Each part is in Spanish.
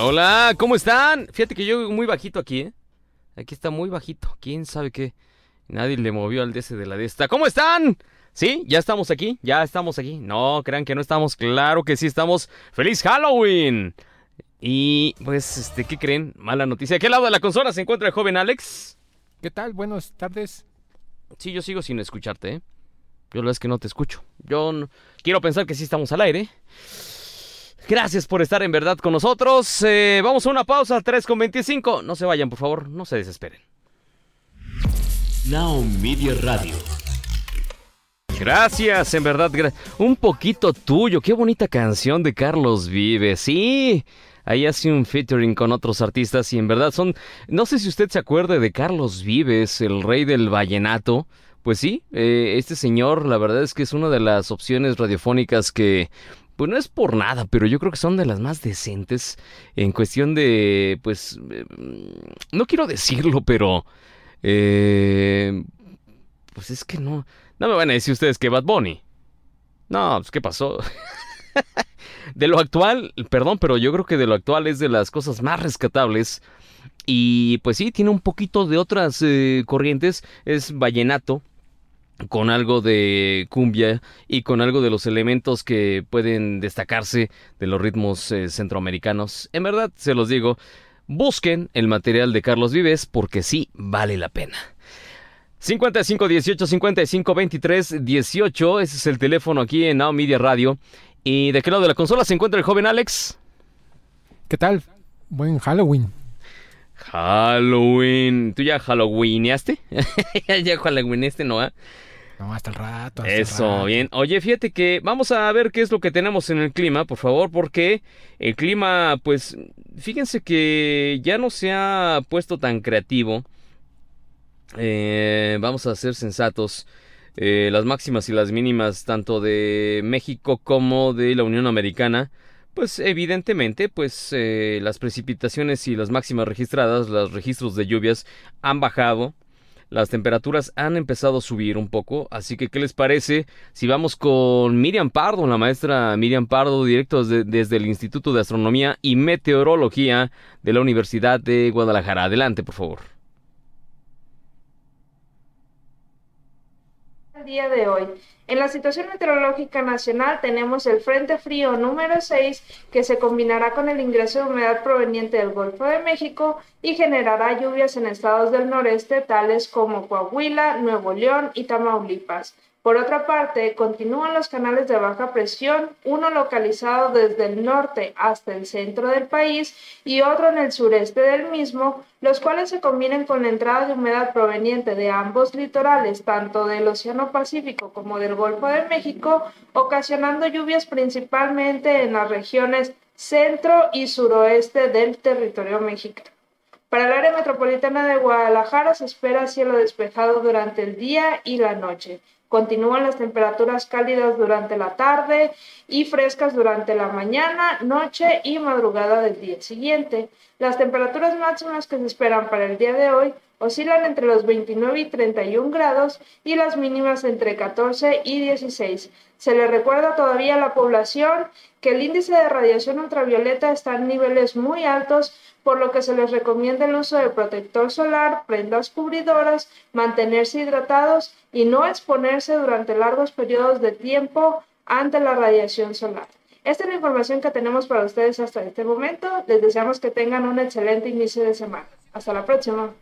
Hola, ¿cómo están? Fíjate que yo muy bajito aquí, ¿eh? Aquí está muy bajito. ¿Quién sabe qué? Nadie le movió al DC de la de esta. ¿Cómo están? ¿Sí? ¿Ya estamos aquí? ¿Ya estamos aquí? No, crean que no estamos. Claro que sí estamos. ¡Feliz Halloween! Y pues, este, ¿qué creen? Mala noticia. ¿A qué lado de la consola se encuentra el joven Alex? ¿Qué tal? Buenas tardes. Sí, yo sigo sin escucharte, ¿eh? Yo la verdad es que no te escucho. Yo no- quiero pensar que sí estamos al aire. Gracias por estar en verdad con nosotros. Eh, vamos a una pausa, 3 con 25. No se vayan, por favor, no se desesperen. Now Media Radio. Gracias, en verdad. gra- un poquito tuyo. Qué bonita canción de Carlos Vives. Sí. Ahí hace un featuring con otros artistas y en verdad son... No sé si usted se acuerde de Carlos Vives, el rey del vallenato. Pues sí, eh, este señor la verdad es que es una de las opciones radiofónicas que... Pues no es por nada, pero yo creo que son de las más decentes en cuestión de... Pues... eh, no quiero decirlo, pero... eh, pues es que no... No me van a decir ustedes que Bad Bunny. No, pues ¿qué pasó? de lo actual, perdón, pero yo creo que de lo actual es de las cosas más rescatables. Y pues sí, tiene un poquito de otras eh, corrientes. Es vallenato con algo de cumbia y con algo de los elementos que pueden destacarse de los ritmos eh, centroamericanos. En verdad, se los digo, busquen el material de Carlos Vives porque sí vale la pena. 55 18 55 23 18. Ese es el teléfono aquí en Now Media Radio. ¿Y de qué lado de la consola se encuentra el joven Alex? ¿Qué tal? Buen Halloween. Halloween. ¿Tú ya Halloweeneaste? ya Halloweenaste, ¿no? ah? No, hasta el rato. hasta el Eso, rato. bien. Oye, fíjate que vamos a ver qué es lo que tenemos en el clima, por favor, porque el clima, pues, fíjense que ya no se ha puesto tan creativo. Eh, vamos a ser sensatos. Eh, las máximas y las mínimas, tanto de México como de la Unión Americana, pues evidentemente, pues eh, las precipitaciones y las máximas registradas, los registros de lluvias han bajado. Las temperaturas han empezado a subir un poco, así que ¿qué les parece si vamos con Miriam Pardo, la maestra Miriam Pardo, directo desde, desde el Instituto de Astronomía y Meteorología de la Universidad de Guadalajara? Adelante, por favor. El día de hoy. En la situación meteorológica nacional tenemos el Frente Frío número 6 que se combinará con el ingreso de humedad proveniente del Golfo de México y generará lluvias en estados del noreste tales como Coahuila, Nuevo León y Tamaulipas. Por otra parte, continúan los canales de baja presión, uno localizado desde el norte hasta el centro del país y otro en el sureste del mismo, los cuales se combinan con la entrada de humedad proveniente de ambos litorales, tanto del Océano Pacífico como del Golfo de México, ocasionando lluvias principalmente en las regiones centro y suroeste del territorio mexicano. Para el área metropolitana de Guadalajara se espera cielo despejado durante el día y la noche. Continúan las temperaturas cálidas durante la tarde y frescas durante la mañana, noche y madrugada del día siguiente. Las temperaturas máximas que se esperan para el día de hoy oscilan entre los 29 y 31 grados y las mínimas entre 14 y 16. Se le recuerda todavía a la población que el índice de radiación ultravioleta está en niveles muy altos, por lo que se les recomienda el uso de protector solar, prendas cubridoras, mantenerse hidratados y no exponerse durante largos periodos de tiempo ante la radiación solar. Esta es la información que tenemos para ustedes hasta este momento. Les deseamos que tengan un excelente inicio de semana. Hasta la próxima.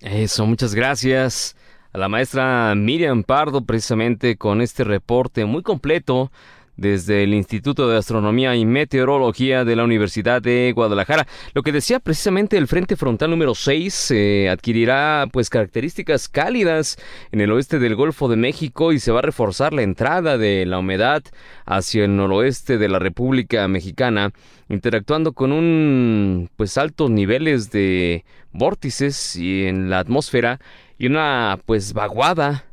Eso, muchas gracias a la maestra Miriam Pardo precisamente con este reporte muy completo desde el Instituto de Astronomía y Meteorología de la Universidad de Guadalajara. Lo que decía precisamente el Frente Frontal número 6 eh, adquirirá pues características cálidas en el oeste del Golfo de México y se va a reforzar la entrada de la humedad hacia el noroeste de la República Mexicana, interactuando con un pues altos niveles de vórtices y en la atmósfera y una pues vaguada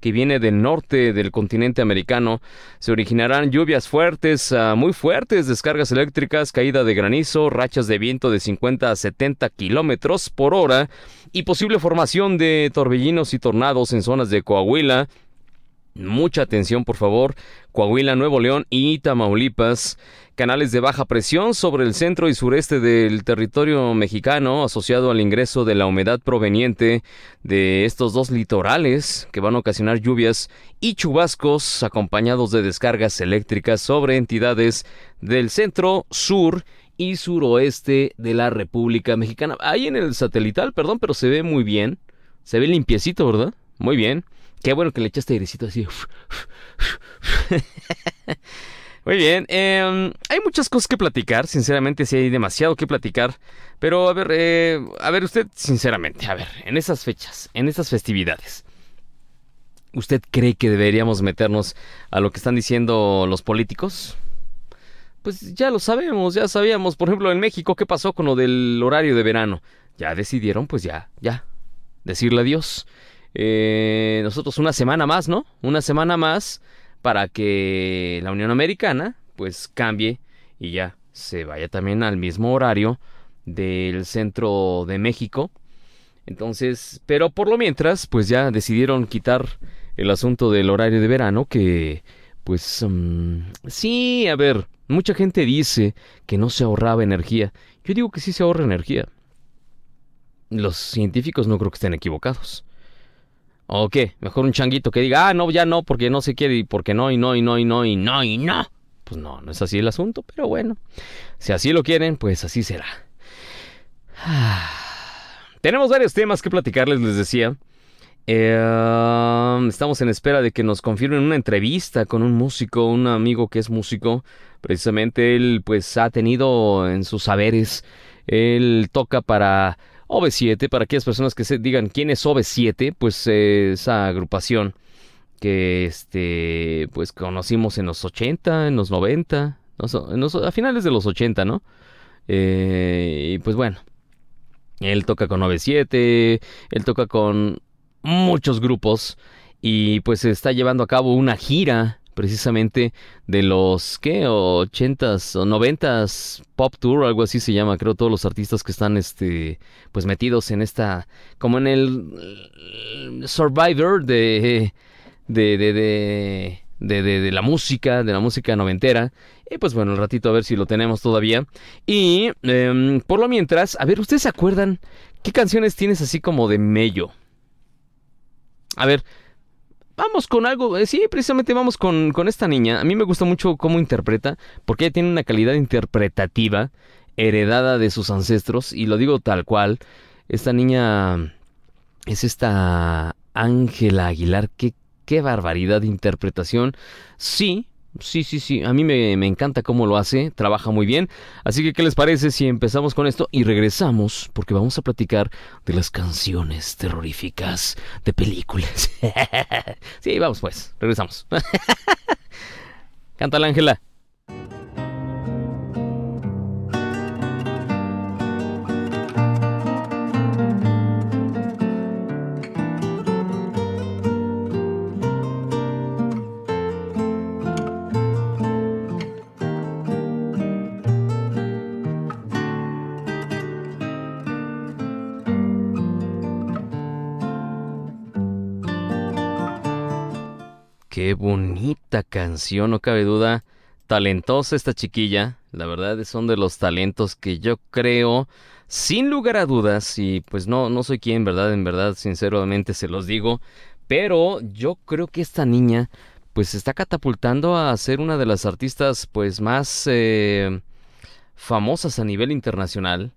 que viene del norte del continente americano. Se originarán lluvias fuertes, uh, muy fuertes, descargas eléctricas, caída de granizo, rachas de viento de 50 a 70 kilómetros por hora y posible formación de torbellinos y tornados en zonas de Coahuila, Mucha atención, por favor. Coahuila, Nuevo León y Tamaulipas. Canales de baja presión sobre el centro y sureste del territorio mexicano asociado al ingreso de la humedad proveniente de estos dos litorales que van a ocasionar lluvias y chubascos acompañados de descargas eléctricas sobre entidades del centro, sur y suroeste de la República Mexicana. Ahí en el satelital, perdón, pero se ve muy bien. Se ve limpiecito, ¿verdad? Muy bien. Qué bueno que le echaste airecito así. Muy bien, em, hay muchas cosas que platicar, sinceramente sí hay demasiado que platicar, pero a ver, eh, a ver usted, sinceramente, a ver, en esas fechas, en esas festividades, ¿usted cree que deberíamos meternos a lo que están diciendo los políticos? Pues ya lo sabemos, ya sabíamos, por ejemplo, en México, ¿qué pasó con lo del horario de verano? Ya decidieron, pues ya, ya, decirle adiós. Eh, nosotros una semana más, ¿no? Una semana más para que la Unión Americana pues cambie y ya se vaya también al mismo horario del centro de México. Entonces, pero por lo mientras, pues ya decidieron quitar el asunto del horario de verano que pues mm, sí, a ver, mucha gente dice que no se ahorraba energía. Yo digo que sí se ahorra energía. Los científicos no creo que estén equivocados. ¿O? Mejor un changuito que diga, ah, no, ya no, porque no se quiere y porque no, y no, y no, y no, y no, y no. Pues no, no es así el asunto, pero bueno. Si así lo quieren, pues así será. Tenemos varios temas que platicarles, les decía. Eh, estamos en espera de que nos confirmen una entrevista con un músico, un amigo que es músico. Precisamente él, pues, ha tenido en sus saberes. Él toca para OV7, para aquellas personas que se digan quién es OV7, pues eh, esa agrupación que este pues conocimos en los 80, en los 90, a finales de los 80, ¿no? Eh, y pues bueno, él toca con OV7, él toca con muchos grupos y pues está llevando a cabo una gira precisamente de los, ¿qué? 80s o 90s Pop Tour, algo así se llama, creo, todos los artistas que están, este, pues metidos en esta, como en el Survivor de, de, de, de de, la música, de la música noventera. Y pues bueno, un ratito a ver si lo tenemos todavía. Y em, por lo mientras, a ver, ¿ustedes se acuerdan qué canciones tienes así como de mello? A ver, Vamos con algo, eh, sí, precisamente vamos con, con esta niña. A mí me gusta mucho cómo interpreta, porque ella tiene una calidad interpretativa heredada de sus ancestros, y lo digo tal cual. Esta niña es esta Ángela Aguilar, qué, qué barbaridad de interpretación. Sí, Sí, sí, sí, a mí me, encanta cómo lo hace, trabaja muy bien. Así que, ¿qué les parece si empezamos con esto y regresamos? Porque vamos a platicar de las canciones terroríficas de películas. sí, vamos pues, regresamos. Canta la Ángela. Qué bonita canción, no cabe duda. Talentosa esta chiquilla. La verdad son de los talentos que yo creo, sin lugar a dudas, y pues no, no soy quien, ¿verdad? En verdad, sinceramente se los digo. Pero yo creo que esta niña, pues se está catapultando a ser una de las artistas, pues más eh, famosas a nivel internacional.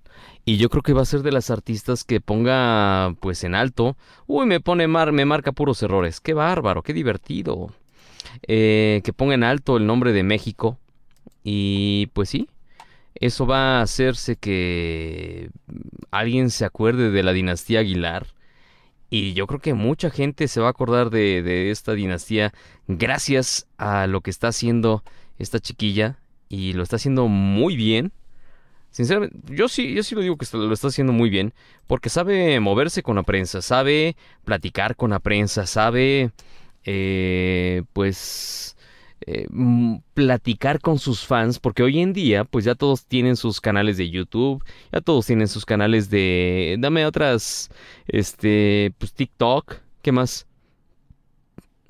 Y yo creo que va a ser de las artistas que ponga pues en alto. Uy, me pone mar, me marca puros errores. Qué bárbaro, qué divertido. Eh, que ponga en alto el nombre de México. Y pues sí, eso va a hacerse que alguien se acuerde de la dinastía Aguilar. Y yo creo que mucha gente se va a acordar de, de esta dinastía gracias a lo que está haciendo esta chiquilla. Y lo está haciendo muy bien. Sinceramente, yo sí, yo sí lo digo que lo está haciendo muy bien, porque sabe moverse con la prensa, sabe platicar con la prensa, sabe, eh, pues, eh, platicar con sus fans, porque hoy en día, pues ya todos tienen sus canales de YouTube, ya todos tienen sus canales de, dame otras, este, pues TikTok, ¿qué más?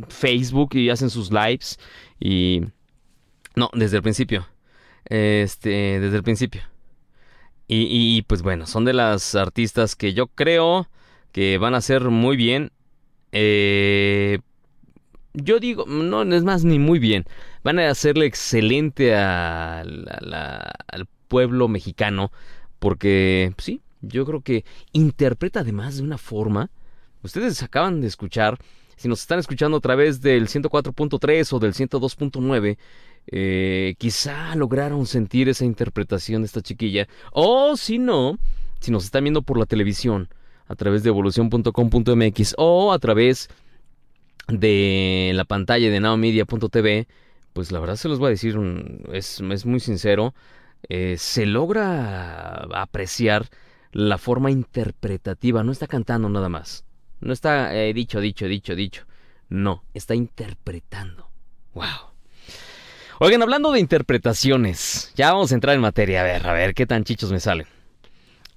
Facebook y hacen sus lives y... No, desde el principio. Este, desde el principio. Y, pues bueno, son de las artistas que yo creo que van a hacer muy bien. Eh, yo digo, no es más ni muy bien. Van a hacerle excelente al pueblo mexicano. Porque, sí, yo creo que interpreta además de una forma. Ustedes acaban de escuchar, si nos están escuchando a través del 104.3 o del 102.9, eh, quizá lograron sentir esa interpretación de esta chiquilla. O si no, si nos están viendo por la televisión, a través de evolución.com.mx o a través la pantalla de nowmedia.tv, pues la verdad se los voy a decir, es, es muy sincero, eh, se logra apreciar la forma interpretativa, no está cantando nada más, no está eh, dicho, dicho, dicho, dicho, no, está interpretando. ¡Wow! Oigan, hablando de interpretaciones, ya vamos a entrar en materia. A ver, a ver, qué tan chichos me salen.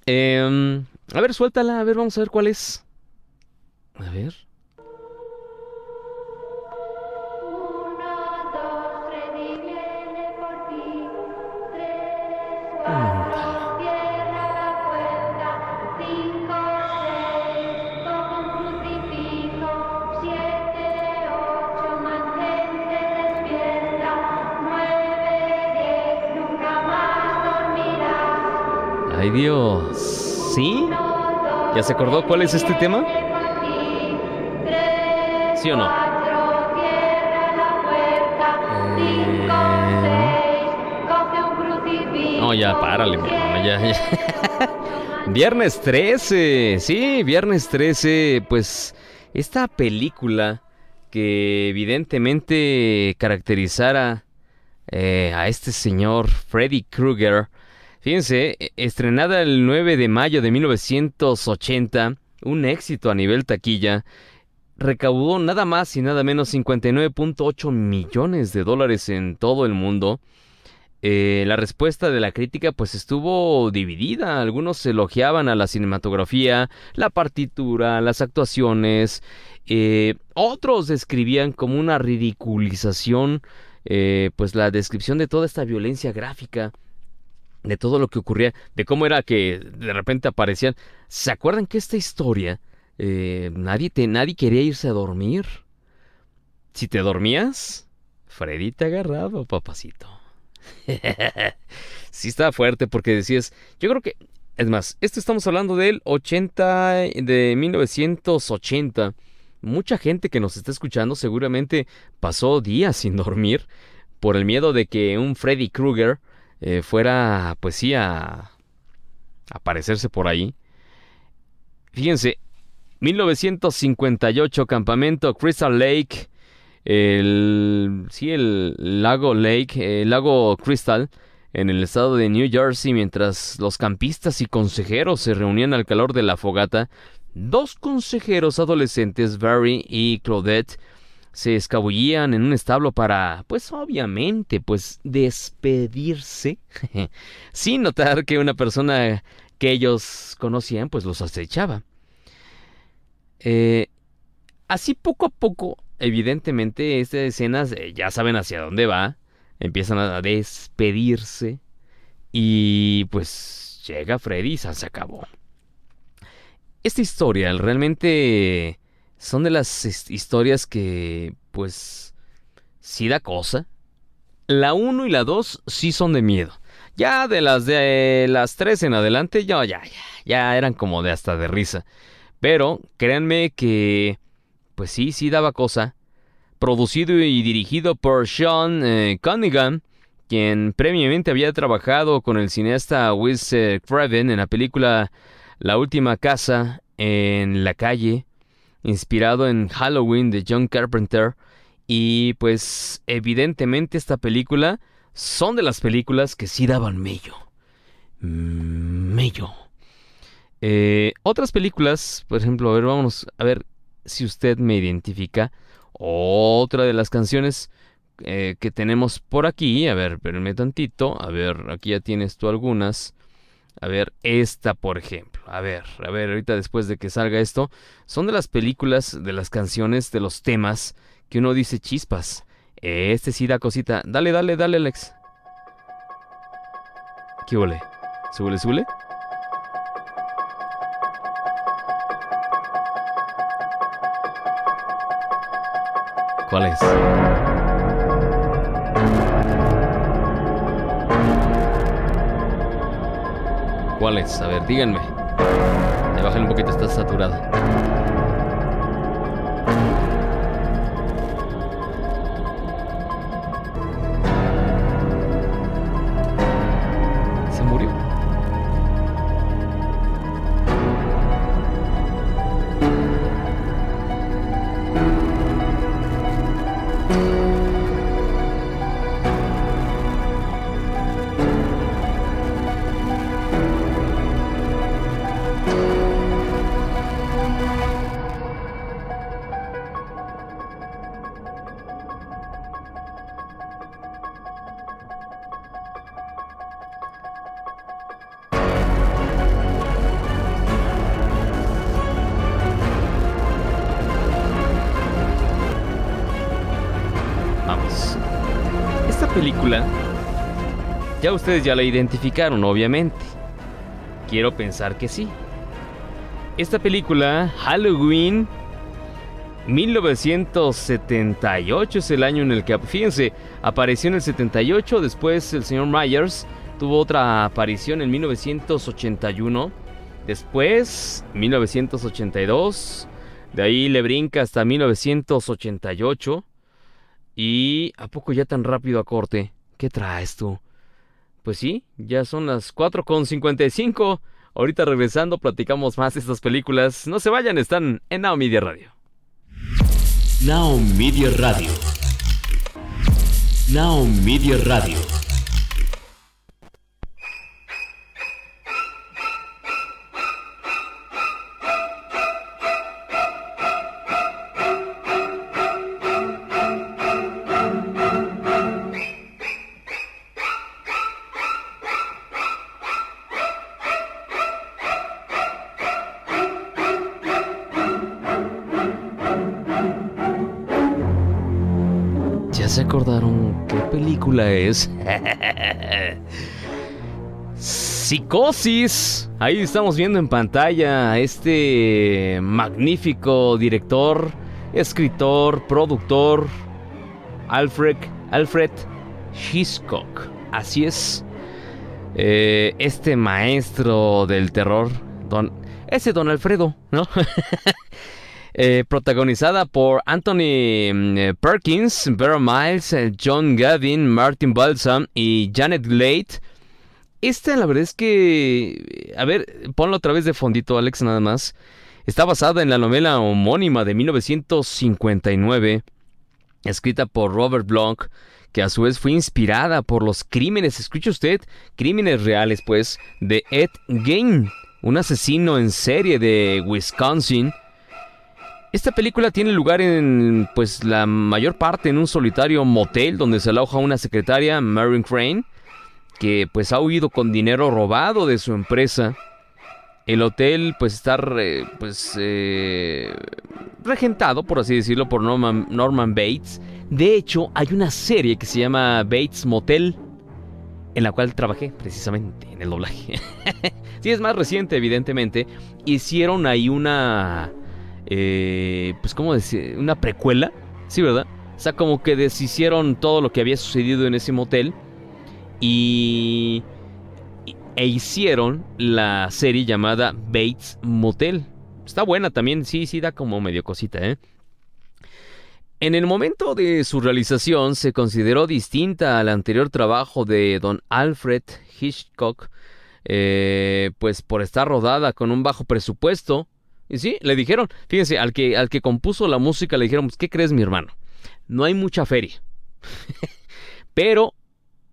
Em, a ver, suéltala, a ver, vamos a ver cuál es. A ver. Ay Dios. ¿Sí? ¿Ya se acordó cuál es este tema? ¿Sí o no? Eh... No, ya, párale, mi hermano, ya, viernes 13, sí, viernes 13, pues esta película que evidentemente caracterizara eh, a este señor Freddy Krueger Fíjense, e, estrenada el 9 de mayo de 1980, un éxito a nivel taquilla, recaudó nada más y nada menos 59.8 millones de dólares en todo el mundo. Eh, la respuesta de la crítica pues estuvo dividida. Algunos elogiaban a la cinematografía, la partitura, las actuaciones. Eh, otros describían como una ridiculización eh, pues la descripción de toda esta violencia gráfica de todo lo que ocurría, de cómo era que de repente aparecían. ¿Se acuerdan que esta historia eh, nadie, te, nadie quería irse a dormir? Si te dormías, Freddy te agarraba, papacito. sí estaba fuerte porque decías, yo creo que, es más, esto estamos hablando del 80, de 1980. Mucha gente que nos está escuchando seguramente pasó días sin dormir por el miedo de que un Freddy Krueger eh, fuera, pues sí, a aparecerse por ahí. Fíjense, 1958, campamento Crystal Lake, el, sí, el lago Lake, el lago Crystal, en el estado de New Jersey, mientras los campistas y consejeros se reunían al calor de la fogata, dos consejeros adolescentes, Barry y Claudette, se escabullían en un establo para, pues obviamente, pues despedirse, sin notar que una persona que ellos conocían, pues los acechaba. Eh, así poco a poco, evidentemente, estas escenas eh, ya saben hacia dónde va, empiezan a despedirse y pues llega Freddy y se acabó. Esta historia realmente son de las historias que, pues, sí da cosa. La 1 y la 2 sí son de miedo. Ya de las de las 3 en adelante, ya, ya, ya, ya eran como de hasta de risa. Pero créanme que, pues sí, sí daba cosa. Producido y dirigido por Sean eh, Cunningham, quien previamente había trabajado con el cineasta Wes eh, Craven en la película La última casa en la calle inspirado en Halloween de John Carpenter. Y pues evidentemente esta película son de las películas que sí daban mello. Mm, mello. Eh, otras películas, por ejemplo, a ver, vamos a ver si usted me identifica. Otra de las canciones eh, que tenemos por aquí. A ver, espérenme tantito. A ver, aquí ya tienes tú algunas. A ver, esta por ejemplo. A ver, a ver, ahorita después de que salga esto. Son de las películas, de las canciones, de los temas que uno dice chispas. Este sí da cosita. Dale, dale, dale, Alex. ¿Qué huele? ¿Súbele, súbele? ¿Cuál es? A ver, díganme. Bájale un poquito, está saturada. Ya ustedes ya la identificaron, obviamente. Quiero pensar que sí. Esta película, Halloween 1978 es el año en el que, fíjense, apareció en el 78, después el señor Myers tuvo otra aparición en 1981, después 1982, de ahí le brinca hasta 1988. Y ¿a poco ya tan rápido a corte? ¿Qué traes tú? Pues sí, ya son las 4.55. Ahorita regresando platicamos más de estas películas. No se vayan, están en Now Media Radio. Now Media Radio. Now Media Radio. Es? Psicosis. Ahí estamos viendo en pantalla a este magnífico director, escritor, productor, Alfred, Alfred Hitchcock. Así es. Eh, este maestro del terror, ese don Alfredo, ¿no? Eh, protagonizada por Anthony mm, eh, Perkins, Vera Miles, eh, John Gavin, Martin Balsam y Janet Glade. Esta la verdad es que, a ver, ponlo otra vez de fondito, Alex, nada más. Está basada en la novela homónima de 1959, escrita por Robert Bloch, que a su vez fue inspirada por los crímenes, escuche usted, crímenes reales, pues, de Ed Gein, un asesino en serie de Wisconsin. Esta película tiene lugar en, pues, la mayor parte en un solitario motel donde se aloja una secretaria, Marin Crane, que pues ha huido con dinero robado de su empresa. El hotel pues está pues eh, regentado, por así decirlo, por Norman, Norman Bates. De hecho, hay una serie que se llama Bates Motel, en la cual trabajé precisamente en el doblaje. sí, es más reciente, evidentemente. Hicieron ahí una, eh, pues cómo decir, una precuela, sí, ¿verdad? O sea, como que deshicieron todo lo que había sucedido en ese motel y e hicieron la serie llamada Bates Motel. Está buena también, sí, sí da como medio cosita, ¿eh? En el momento de su realización se consideró distinta al anterior trabajo de don Alfred Hitchcock, eh, pues por estar rodada con un bajo presupuesto. Y sí, le dijeron, fíjense, al que, al que compuso la música le dijeron, pues, ¿qué crees mi hermano? No hay mucha feria. Pero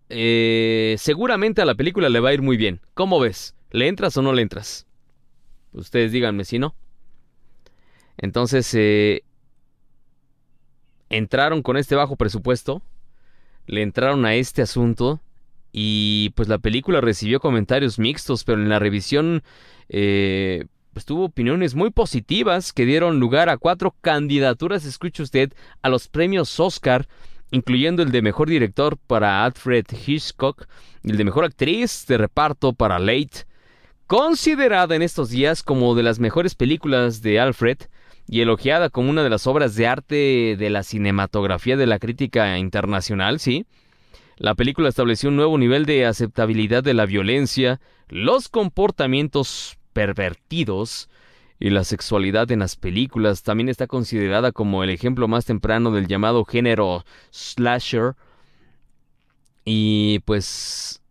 eh, seguramente a la película le va a ir muy bien. ¿Cómo ves? ¿Le entras o no le entras? Ustedes díganme si no. Entonces, eh, entraron con este bajo presupuesto, le entraron a este asunto y pues la película recibió comentarios mixtos, pero en la revisión, eh, pues tuvo opiniones muy positivas que dieron lugar a cuatro candidaturas, escuche usted, a los premios Oscar, incluyendo el de mejor director para Alfred Hitchcock el de mejor actriz de reparto para Late, considerada en estos días como de las mejores películas de Alfred y elogiada como una de las obras de arte de la cinematografía de la crítica internacional, sí. La película estableció un nuevo nivel de aceptabilidad de la violencia, los comportamientos pervertidos y la sexualidad en las películas. También está considerada como el ejemplo más temprano del llamado género slasher. Y pues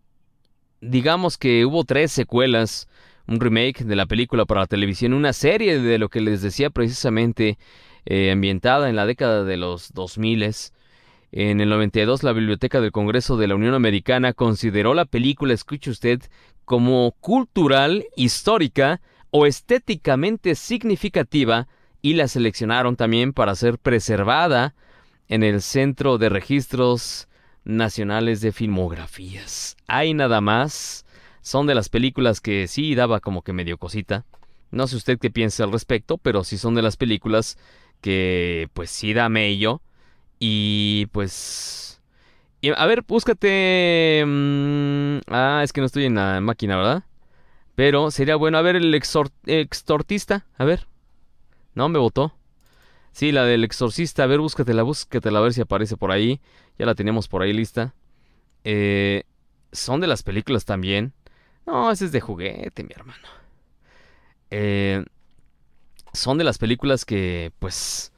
digamos que hubo tres secuelas, un remake de la película para la televisión, una serie de lo que les decía precisamente eh, ambientada en la década de los 2000 en el 92 la Biblioteca del Congreso de la Unión Americana consideró la película, escuche usted, como cultural, histórica o estéticamente significativa y la seleccionaron también para ser preservada en el Centro de Registros Nacionales de Filmografías. Hay nada más. Son de las películas que sí daba como que medio cosita. No sé usted qué piensa al respecto, pero sí son de las películas que pues sí da mello y pues... a ver, búscate... Mm, ah, es que no estoy en la máquina, ¿verdad? Pero sería bueno, a ver, el extortista, a ver. No, me votó. Sí, la del exorcista, a ver, búscatela, búscatela, a ver si aparece por ahí. Ya la tenemos por ahí lista. Eh, son de las películas también. No, ese es de juguete, mi hermano. Eh, son de las películas que, pues,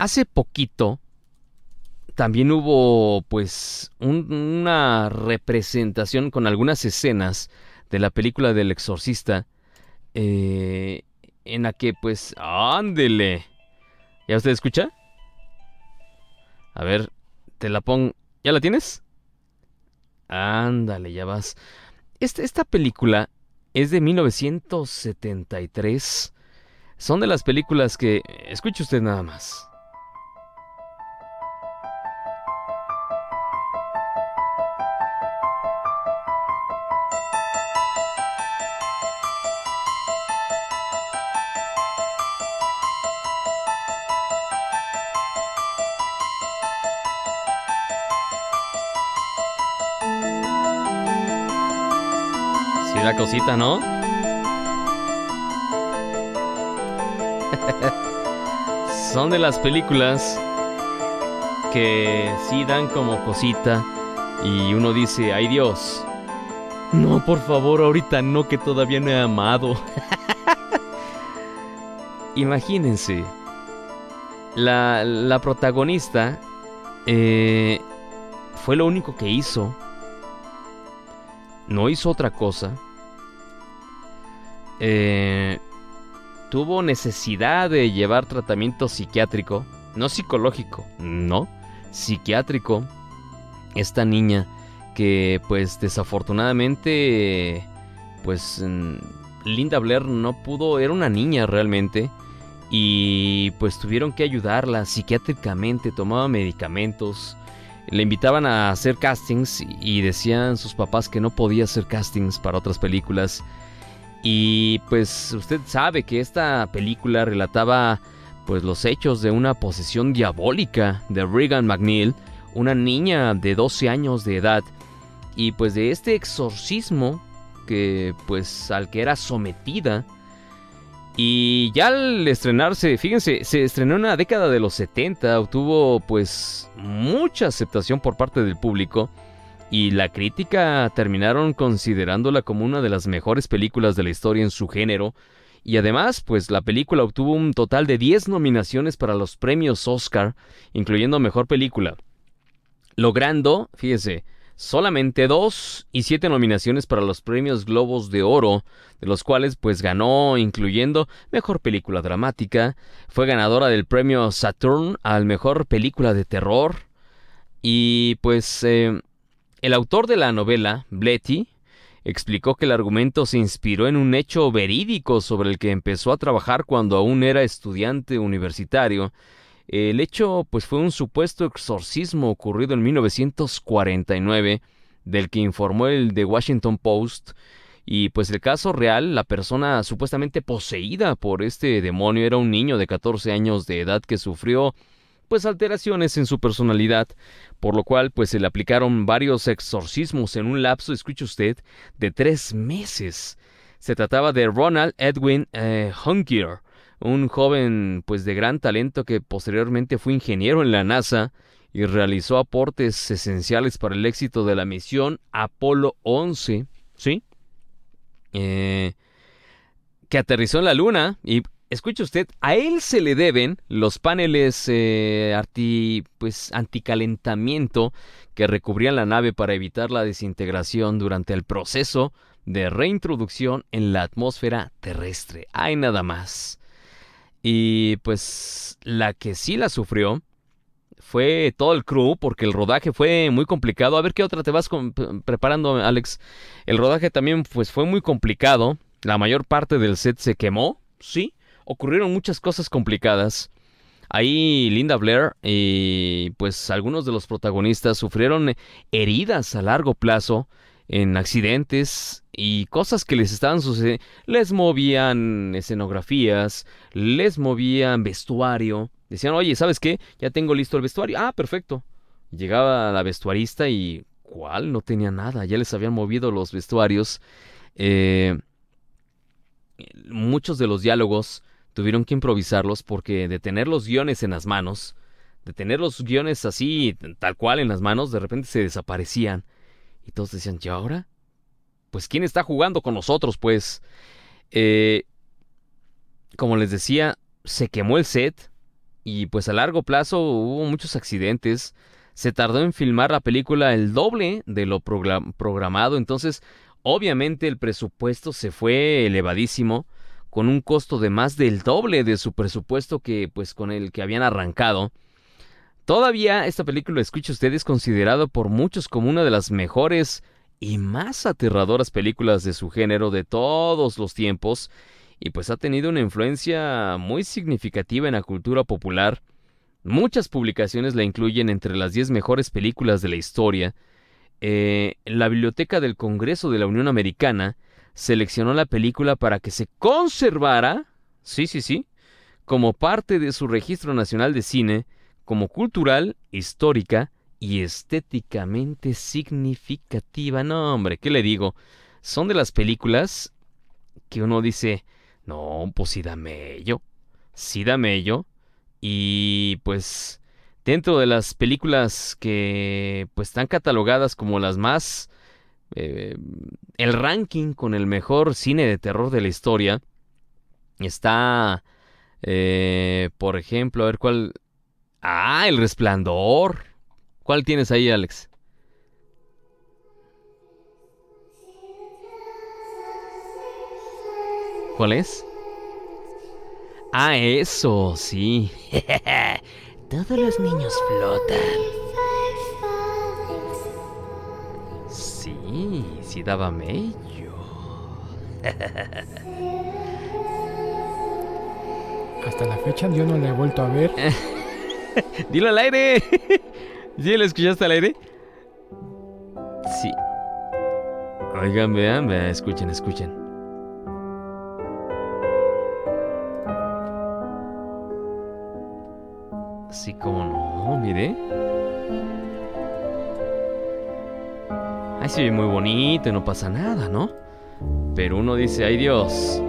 hace poquito también hubo pues una representación con algunas escenas de la película del exorcista eh, en la que pues ándele. Ya usted escucha a ver te la pongo ya la tienes ándale ya vas. Esta, esta película es de 1973 son de las películas que escuche usted nada más cosita, ¿no? Son de las películas que sí dan como cosita y uno dice, ay Dios, no, por favor, ahorita no, que todavía no he amado. Imagínense, la, la protagonista eh, fue lo único que hizo. No hizo otra cosa eh, tuvo necesidad de llevar tratamiento psiquiátrico, no psicológico, no, psiquiátrico, esta niña que pues desafortunadamente pues Linda Blair no pudo, era una niña realmente y pues tuvieron que ayudarla psiquiátricamente, tomaba medicamentos, le invitaban a hacer castings y decían sus papás que no podía hacer castings para otras películas y pues usted sabe que esta película relataba pues los hechos de una posesión diabólica de Regan McNeil, una niña de 12 años de edad, y pues de este exorcismo que pues al que era sometida. Y ya al estrenarse, fíjense, se estrenó en la década de los 70, obtuvo pues mucha aceptación por parte del público y la crítica terminaron considerándola como una de las mejores películas de la historia en su género, y además, pues la película obtuvo un total de 10 nominaciones para los premios Oscar, incluyendo Mejor Película, logrando, fíjese, solamente dos y siete nominaciones para los premios Globos de Oro, de los cuales pues ganó incluyendo Mejor Película Dramática, fue ganadora del premio Saturn al Mejor Película de Terror, y pues eh, el autor de la novela, Bletty, explicó que el argumento se inspiró en un hecho verídico sobre el que empezó a trabajar cuando aún era estudiante universitario. El hecho pues fue un supuesto exorcismo ocurrido en 1949 del que informó el The Washington Post Y pues el caso real, la persona supuestamente poseída por este demonio era un niño de 14 años de edad que sufrió pues alteraciones en su personalidad, por lo cual pues se le aplicaron varios exorcismos en un lapso, escuche usted, de tres meses. Se trataba de Ronald Edwin eh, Hunkier, un joven pues de gran talento que posteriormente fue ingeniero en la NASA y realizó aportes esenciales para el éxito de la misión Apolo 11, ¿sí? Eh, que aterrizó en la Luna y escuche usted, a él se le deben los paneles eh, pues, anticalentamiento que recubrían la nave para evitar la desintegración durante el proceso de reintroducción en la atmósfera terrestre. Hay nada más. Y pues la que sí la sufrió fue todo el crew porque el rodaje fue muy complicado. A ver qué otra te vas preparando, Alex. El rodaje también pues fue muy complicado. La mayor parte del set se quemó, sí ocurrieron muchas cosas complicadas. Ahí Linda Blair y pues algunos de los protagonistas sufrieron heridas a largo plazo en accidentes y cosas que les estaban sucediendo. Les movían escenografías, les movían vestuario. Decían, oye, ¿sabes qué? Ya tengo listo el vestuario. Ah, perfecto. Llegaba la vestuarista y... ¿Cuál? No tenía nada. Ya les habían movido los vestuarios. Eh, muchos de los diálogos tuvieron que improvisarlos porque de tener los guiones en las manos, de tener los guiones así, tal cual en las manos, de repente se desaparecían. Y todos decían, ¿y ahora? Pues ¿quién está jugando con nosotros? Pues, eh, como les decía, se quemó el set y pues a largo plazo hubo muchos accidentes. Se tardó en filmar la película el doble de lo programado, entonces obviamente el presupuesto se fue elevadísimo con un costo de más del doble de su presupuesto que pues con el que habían arrancado. Todavía esta película, escuche usted, es considerado por muchos como una de las mejores y más aterradoras películas de su género de todos los tiempos y pues ha tenido una influencia muy significativa en la cultura popular. Muchas publicaciones la incluyen entre las 10 mejores películas de la historia. Eh, la Biblioteca del Congreso de la Unión Americana seleccionó la película para que se conservara, sí, sí, sí, como parte de su registro nacional de cine, como cultural, histórica y estéticamente significativa. No, hombre, ¿qué le digo? Son de las películas que uno dice, no, pues sí dame ello, sí dame ello. Y pues dentro de las películas que pues están catalogadas como las más eh, el ranking con el mejor cine de terror de la historia está, eh, por ejemplo, a ver cuál... Ah, El Resplandor. ¿Cuál tienes ahí, Alex? ¿Cuál es? Ah, eso, sí. Todos los niños flotan. Sí, sí daba mello. Hasta la fecha yo no la he vuelto a ver. Dilo al aire. ¿Sí lo escuchaste al aire? Sí. Oigan, vean, vean, escuchen, escuchen. Sí, como no, mire. Ay, se ve muy bonito y no pasa nada, ¿no? Pero uno dice, ay Dios.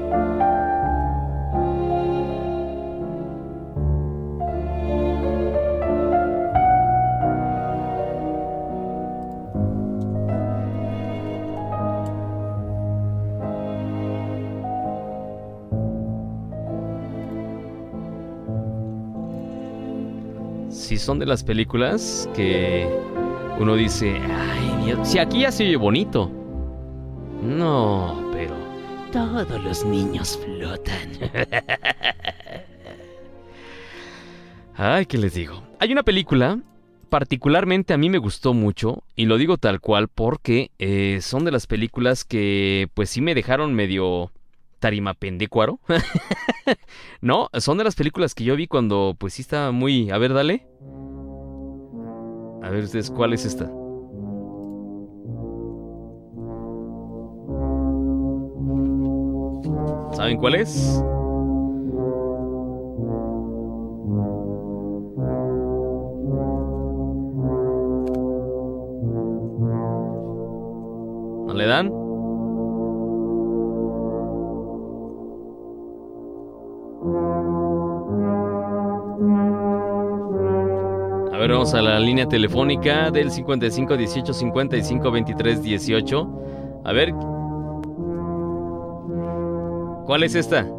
Si son de las películas que uno dice, Si aquí ya se oye bonito. No, pero todos los niños flotan. ay, ¿qué les digo? Hay una película, particularmente a mí me gustó mucho, y lo digo tal cual porque eh, son de las películas que pues sí me dejaron medio tarima pendécuaro. no, son de las películas que yo vi cuando pues sí estaba muy... A ver, dale. A ver ustedes, ¿cuál es esta? ¿Saben cuál es? ¿No le dan? A ver, vamos a la línea telefónica del 55 18 55 23 18. A ver. ¿Cuál es esta? No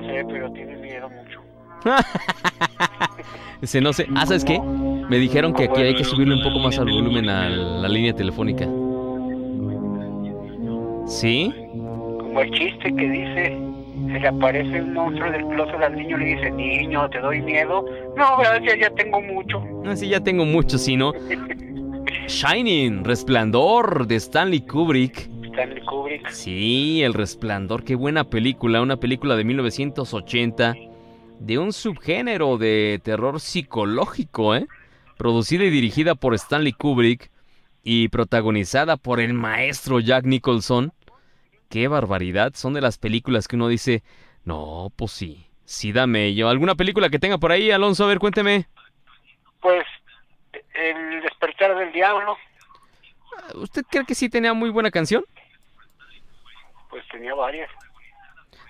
sé, pero tiene miedo mucho. Dice, no sé. Ah, ¿sabes qué? Me dijeron que aquí hay que subirle un poco más al volumen a la línea telefónica. ¿Sí? Como el chiste que dice, se le aparece un monstruo del closet al niño y le dice, niño, ¿te doy miedo? No, gracias, ya tengo mucho. No, sí, ya tengo mucho, sí, ¿no? Shining, Resplandor de Stanley Kubrick. Stanley Kubrick. Sí, El Resplandor, qué buena película, una película de 1980 de un subgénero de terror psicológico, ¿eh? Producida y dirigida por Stanley Kubrick y protagonizada por el maestro Jack Nicholson. Qué barbaridad, son de las películas que uno dice, no, pues sí, sí dame ello. ¿Alguna película que tenga por ahí, Alonso? A ver, cuénteme. Pues, El despertar del diablo, ¿Usted cree que sí tenía muy buena canción? pues tenía varias.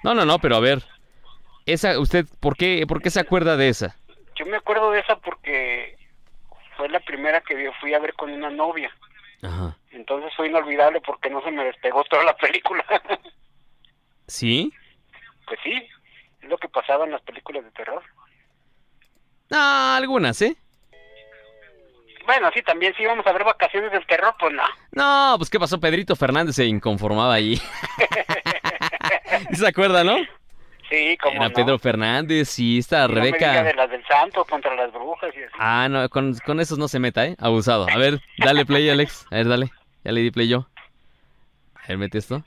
No, no, no, pero a ver. Esa, ¿usted por qué, por qué se acuerda de esa? Yo me acuerdo de esa porque fue la primera que yo fui a ver con una novia. Ajá. Entonces fue inolvidable porque no se me despegó toda la película. ¿Sí? pues sí, es lo que pasaba en las películas de terror. Ah, algunas, ¿eh? Bueno, sí, también si íbamos a ver vacaciones del terror, pues no. No, pues ¿qué pasó? Pedrito Fernández se inconformaba ahí. ¿Se acuerda, no? Sí, como Era no. Pedro Fernández y esta me Rebeca. de las del santo contra las brujas y así. Ah, no, con, con esos no se meta, ¿eh? Abusado. A ver, dale play, Alex. A ver, dale. Ya le di play yo. A ver, mete esto.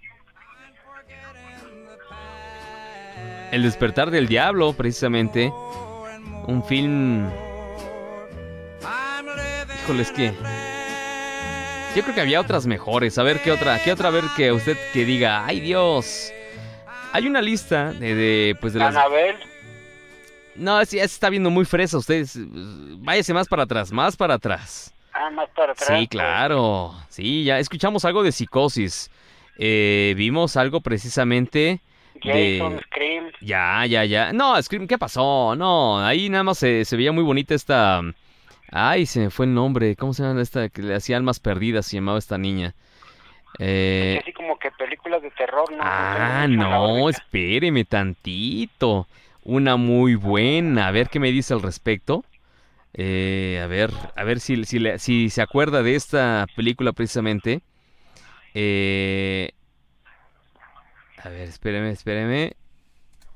El despertar del diablo, precisamente. Un film... Híjole, es que... Yo creo que había otras mejores. A ver qué otra, qué otra, a ver que usted que diga, ay Dios. Hay una lista de, de, pues de las Anabel, no, sí, ya se está viendo muy fresa. Ustedes, váyase más para atrás, más para atrás. ah, más para atrás. Sí, claro. Sí, ya escuchamos algo de psicosis. Eh, vimos algo precisamente pues, Jason, de... Scream, Ya, ya, ya. No, Scream, ¿qué pasó? No, ahí nada más se, se veía muy bonita esta... Ay, se me fue el nombre. ¿Cómo se llama esta que le hacía almas perdidas? Se llamaba esta niña. Eh, así como que películas de terror, ¿no? Ah, no, espéreme tantito. Una muy buena. A ver qué me dice al respecto. Eh, a ver, a ver si, si, le- si se acuerda de esta película precisamente. Eh, a ver, espéreme, espéreme.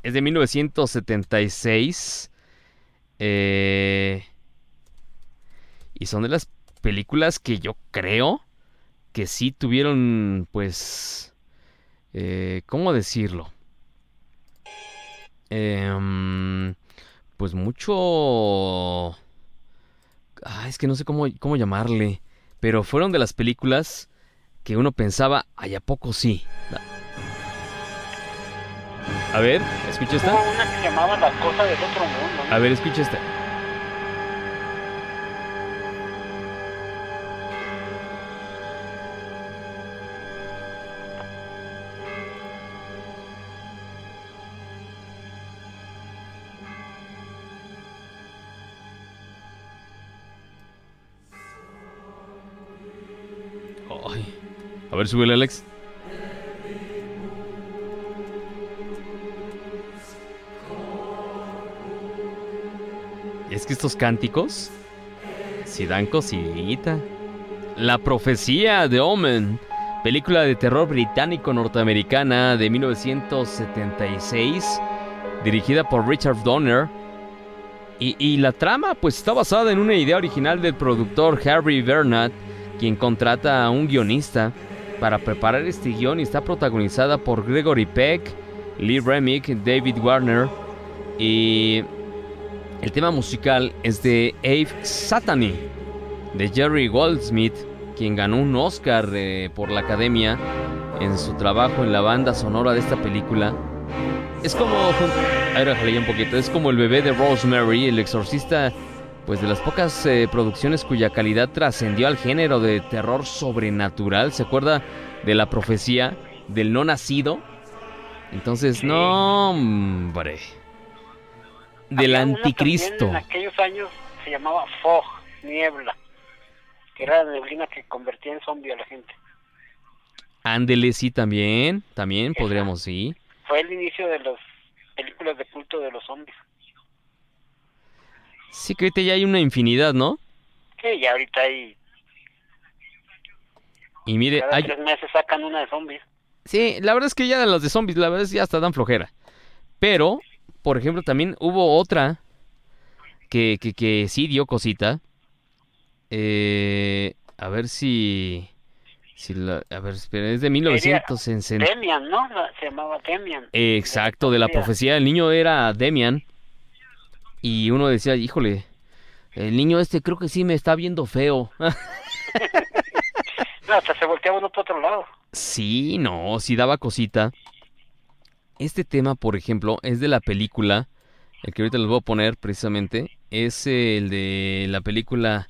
Es de 1976. Eh, y son de las películas que yo creo que sí tuvieron, pues, eh, ¿cómo decirlo? Em, pues mucho... Ah, es que no sé cómo, cómo llamarle, pero fueron de las películas que uno pensaba, ay, ¿a poco sí? A ver, escucha esta. Hubo una que llamaba La Cosa del Otro Mundo, ¿no? A ver, escucha esta. Ver, Alex. Es que estos cánticos sí dan. La profecía de Omen, película de terror británico-norteamericana de 1976, dirigida por Richard Donner. Y, y la trama pues está basada en una idea original del productor Harry Bernard, quien contrata a un guionista para preparar este guion está protagonizada por Gregory Peck, Lee Remick, David Warner y el tema musical es de Abe Satani, de Jerry Goldsmith quien ganó un Oscar eh, por la Academia en su trabajo en la banda sonora de esta película. Es como. A ver, un poquito. Es como el bebé de Rosemary, el exorcista, pues de las pocas eh, producciones cuya calidad trascendió al género de terror sobrenatural. ¿Se acuerda de la profecía del no nacido? Entonces, Sí. no, hombre. Del Había anticristo. En aquellos años se llamaba fog, niebla, que era la neblina que convertía en zombie a la gente. Ándele, sí, también. También Esa. podríamos, sí. Fue el inicio de las películas de culto de los zombies. Sí, que ahorita ya hay una infinidad, ¿no? Sí, ya ahorita hay, Y mire, cada hay, tres meses sacan una de zombies. Sí, la verdad es que ya de las de zombies, la verdad es que ya hasta dan flojera. Pero, por ejemplo, también hubo otra que, que, que sí dio cosita. Eh, a ver si... si la- a ver, espera, es de 1900. en- en- Demian, ¿no? Se llamaba Demian. Exacto, de la profecía. El niño era Demian. Y uno decía, híjole, el niño este creo que sí me está viendo feo. No, hasta se volteaba uno para otro lado. Sí, no, sí daba cosita. Este tema, por ejemplo, es de la película, el que ahorita les voy a poner precisamente, es el de la película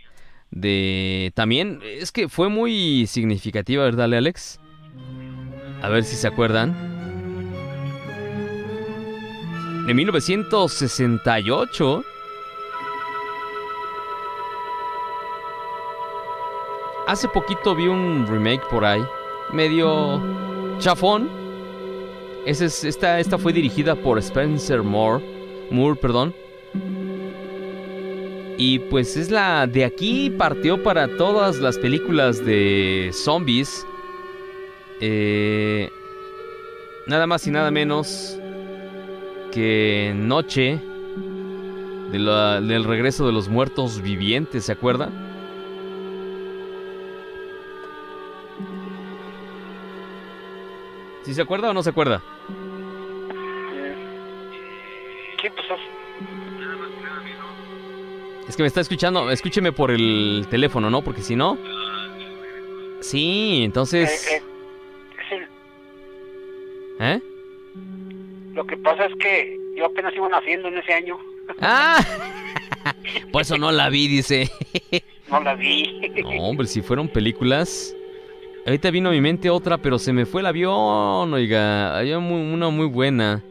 de... También, es que fue muy significativa, ¿verdad, Alex? A ver si se acuerdan. De 1968. Hace poquito vi un remake por ahí, medio chafón. Ese es- esta, esta fue dirigida por Spencer Moore, Moore, perdón. Y pues es la de aquí partió para todas las películas de zombies. Eh, nada más y nada menos que Noche de la- del regreso de los muertos vivientes, ¿se acuerdan? ¿Sí se acuerda o no se acuerda? Sí, pues es, Es que me está escuchando, escúcheme por el teléfono, ¿no? Porque si no... Sí, entonces... eh, eh, ¿Eh? Lo que pasa es que yo apenas iba naciendo en ese año. ¡Ah! Por eso no la vi, dice. No la vi. No, hombre, si fueron películas... Ahorita vino a mi mente otra, pero se me fue el avión, oiga. Hay una muy buena.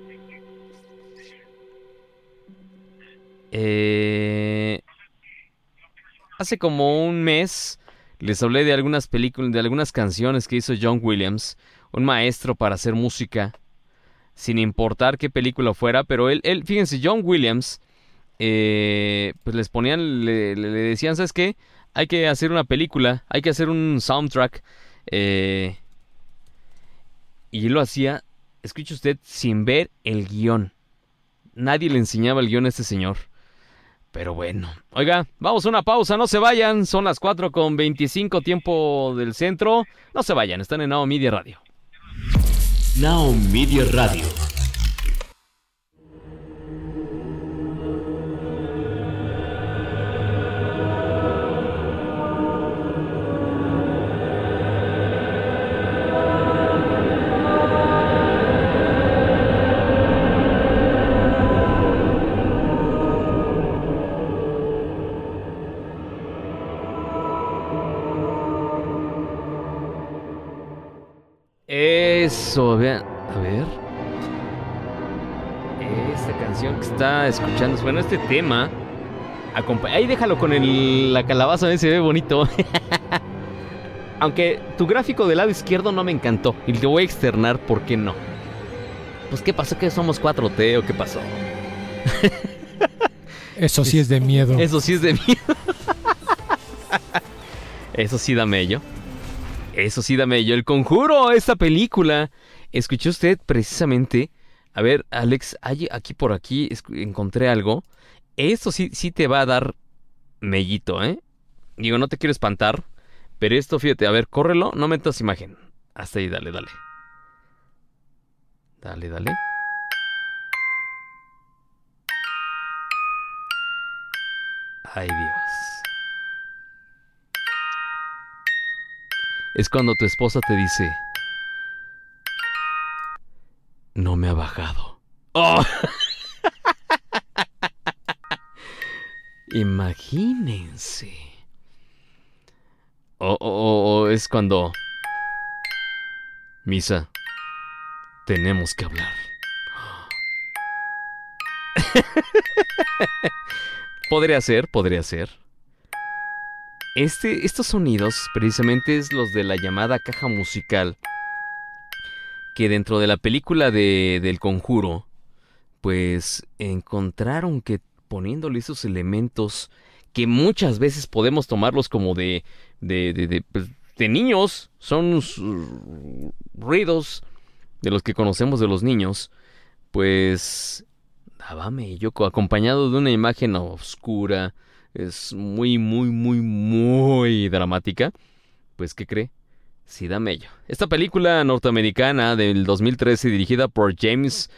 Eh... Hace como un mes les hablé de algunas películas, de algunas canciones que hizo John Williams, un maestro para hacer música, sin importar qué película fuera, pero él, él fíjense, John Williams, eh, pues les ponían, le, decían, ¿sabes qué? Hay que hacer una película, hay que hacer un soundtrack, eh, y él lo hacía, escuche usted, sin ver el guion. Nadie le enseñaba el guion a este señor. Pero bueno. Oiga, vamos a una pausa, no se vayan. Son las 4 con 25 tiempo del centro. No se vayan, están en Now Media Radio. Now Media Radio. Eso, vean. A ver. Esta canción que está escuchando. Bueno, este tema. Ahí déjalo con el- la calabaza, a se ve bonito. Aunque tu gráfico del lado izquierdo no me encantó. Y te voy a externar por qué no. Pues, ¿qué pasó? ¿Que somos 4T o qué pasó? Eso sí es de miedo. Eso sí es de miedo. Eso sí da mello. Eso sí da mello. El conjuro, esta película. Escuchó usted precisamente. A ver, Alex, aquí por aquí encontré algo. Esto sí, sí te va a dar mellito, ¿eh? Digo, no te quiero espantar. Pero esto, fíjate, a ver, córrelo, no metas imagen. Hasta ahí, dale, dale. Dale, dale. Ay, Dios. Es cuando tu esposa te dice, no me ha bajado. ¡Oh! Imagínense. O, o- o es cuando... Misa, tenemos que hablar. podría ser, podría ser. Este, estos sonidos precisamente es los de la llamada caja musical que dentro de la película de, del conjuro pues encontraron que poniéndole esos elementos que muchas veces podemos tomarlos como de de, de, de, pues, niños son ruidos de los que conocemos de los niños pues daba mello acompañado de una imagen oscura es muy, muy, muy, muy dramática. Pues, ¿qué cree? Sí, da mello. Esta película norteamericana del 2013, dirigida por James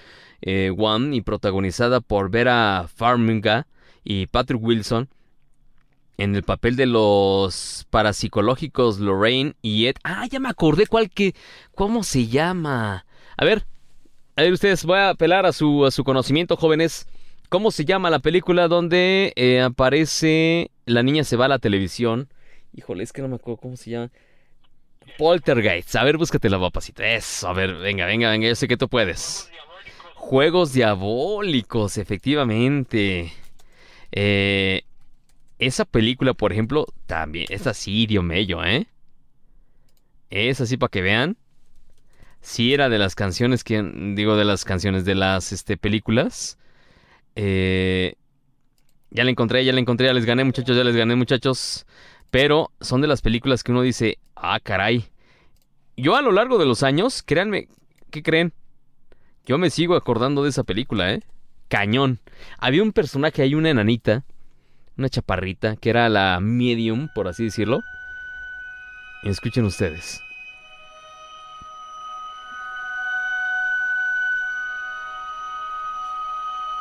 eh, Wan y protagonizada por Vera Farmiga y Patrick Wilson, en el papel de los parapsicológicos Lorraine y Ed. Ah, ya me acordé cuál que. ¿Cómo se llama? A ver, a ver, ustedes, voy a apelar a su, a su conocimiento, jóvenes. ¿Cómo se llama la película donde eh, aparece la niña se va a la televisión? Híjole, es que no me acuerdo cómo se llama. Poltergeist. A ver, búscate la papacita. Eso, a ver, venga, venga, venga. Yo sé que tú puedes. Juegos diabólicos, efectivamente. Eh, esa película, por ejemplo, también. Es así, dio mello, ¿eh? Es así para que vean. Sí era de las canciones que... Digo, de las canciones de las este, películas. Eh, ya la encontré, ya la encontré, ya les gané muchachos, ya les gané muchachos. Pero son de las películas que uno dice, ah, caray. Yo a lo largo de los años, créanme, ¿qué creen? Yo me sigo acordando de esa película, ¿eh? Cañón. Había un personaje ahí, una enanita, una chaparrita, que era la medium, por así decirlo. Escuchen ustedes.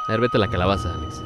A ver, vete a la calabaza, Alex.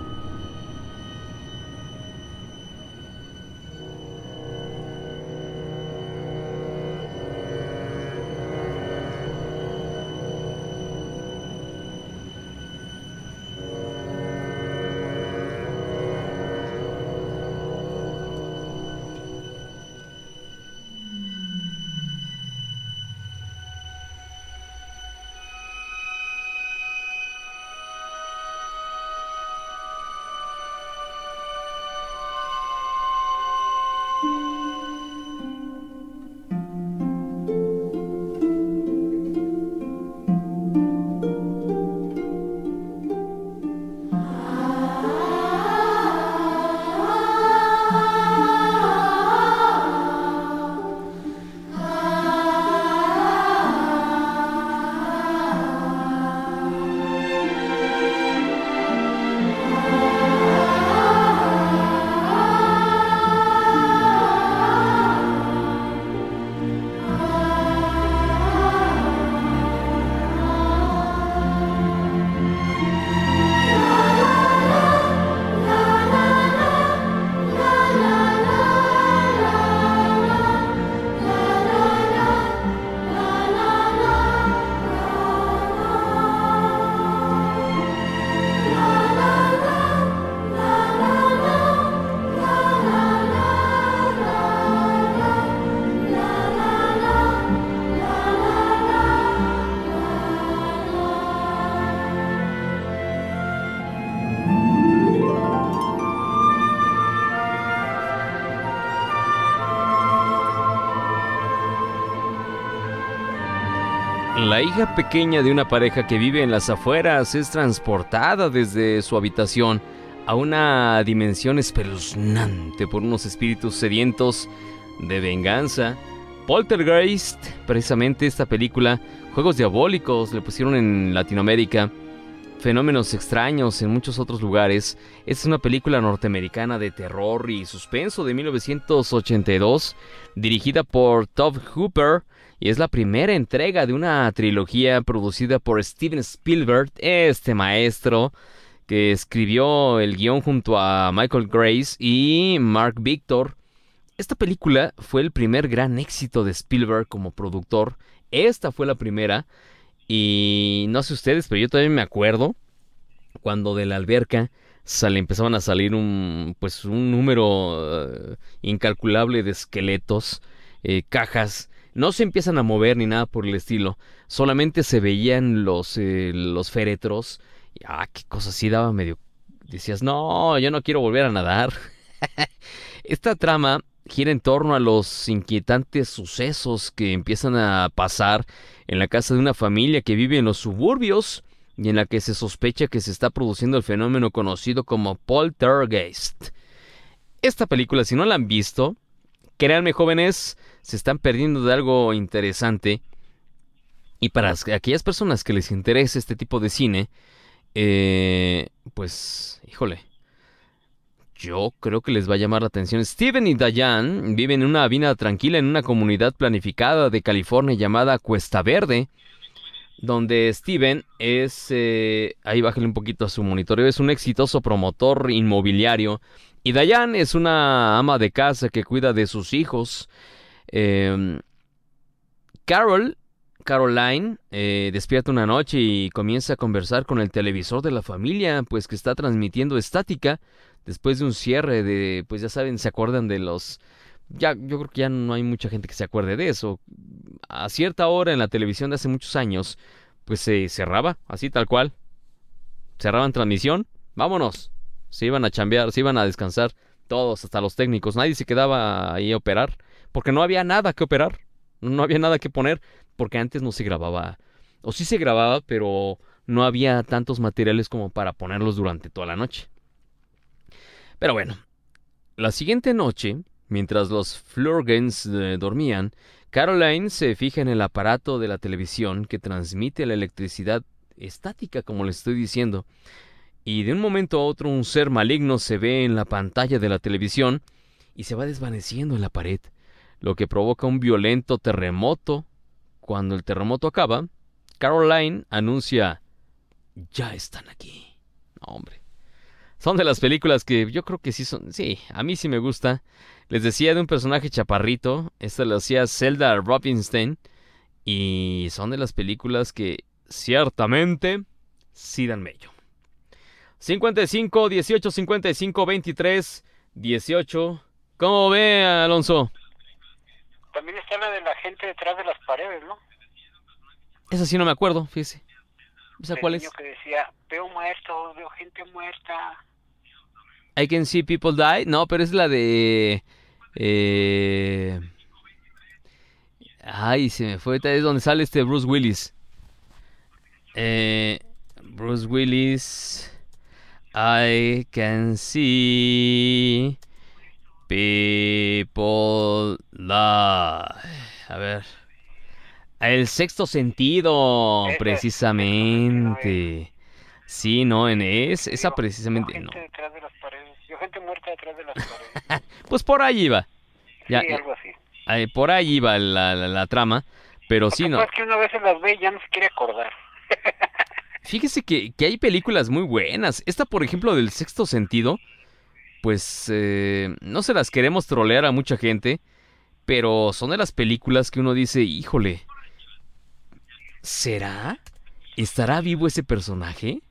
La hija pequeña de una pareja que vive en las afueras es transportada desde su habitación a una dimensión espeluznante por unos espíritus sedientos de venganza. Poltergeist, precisamente esta película, Juegos Diabólicos, le pusieron en Latinoamérica, Fenómenos extraños en muchos otros lugares. Esta es una película norteamericana de terror y suspenso de 1982, dirigida por Todd Hooper, y es la primera entrega de una trilogía producida por Steven Spielberg, este maestro que escribió el guion junto a Michael Grace y Mark Victor. esta película fue el primer gran éxito de Spielberg como productor. Esta fue la primera. Y no sé ustedes, pero yo también me acuerdo cuando de la alberca sale, empezaban a salir un, pues, un número eh, incalculable de esqueletos, eh, cajas. No se empiezan a mover ni nada por el estilo. Solamente se veían los, eh, los féretros. Y, ah, qué cosa así daba medio... Decías, no, yo no quiero volver a nadar. Esta trama gira en torno a los inquietantes sucesos que empiezan a pasar en la casa de una familia que vive en los suburbios y en la que se sospecha que se está produciendo el fenómeno conocido como poltergeist. Esta película, si no la han visto, créanme jóvenes, se están perdiendo de algo interesante. Y para aquellas personas que les interese este tipo de cine, eh, pues, híjole, yo creo que les va a llamar la atención. Steven y Diane viven en una vida tranquila en una comunidad planificada de California llamada Cuesta Verde, donde Steven es, eh, ahí bájale un poquito a su monitoreo, es un exitoso promotor inmobiliario y Diane es una ama de casa que cuida de sus hijos. Em, Carol, Caroline, eh, despierta una noche y comienza a conversar con el televisor de la familia, pues que está transmitiendo estática después de un cierre de, pues ya saben, se acuerdan de los... Ya, yo creo que ya no hay mucha gente que se acuerde de eso. A cierta hora en la televisión de hace muchos años, pues se cerraba, así tal cual. Cerraban transmisión, vámonos. Se iban a chambear, se iban a descansar todos, hasta los técnicos. Nadie se quedaba ahí a operar, porque no había nada que operar. No había nada que poner, porque antes no se grababa. O sí se grababa, pero no había tantos materiales como para ponerlos durante toda la noche. Pero bueno, la siguiente noche, mientras los Flurgens eh, dormían, Caroline se fija en el aparato de la televisión que transmite la electricidad estática, como le estoy diciendo, y de un momento a otro un ser maligno se ve en la pantalla de la televisión y se va desvaneciendo en la pared, lo que provoca un violento terremoto. Cuando el terremoto acaba, Caroline anuncia, ya están aquí. hombre. Son de las películas que yo creo que sí son. Sí, a mí sí me gusta. Les decía de un personaje chaparrito. Esta lo hacía Zelda Robinstein. Y son de las películas que ciertamente sí dan mello. 55, 18, 55, 23, 18. ¿Cómo ve, Alonso? También está la de la gente detrás de las paredes, ¿no? Esa sí no me acuerdo, fíjese. ¿Esa El cuál niño es? que decía, veo muertos, veo gente muerta. I Can See People Die. No, pero es la de. Eh... Ay, se me fue. Es donde sale este Bruce Willis. Eh, Bruce Willis. I can see people die. A ver. El sexto sentido, precisamente. Sí, no, en es, esa precisamente veo no. gente detrás de las paredes. Gente muerta detrás de las paredes. Pues por ahí iba. Ya, sí, algo así. eh, por ahí iba la, la- la trama. Pero sí, no. pues, que una vez se las ve y ya no se quiere acordar. Fíjese que, que hay películas muy buenas. Esta, por ejemplo, del sexto sentido, pues eh, no se las queremos trolear a mucha gente, pero son de las películas que uno dice, híjole, ¿será? ¿Estará vivo ese personaje?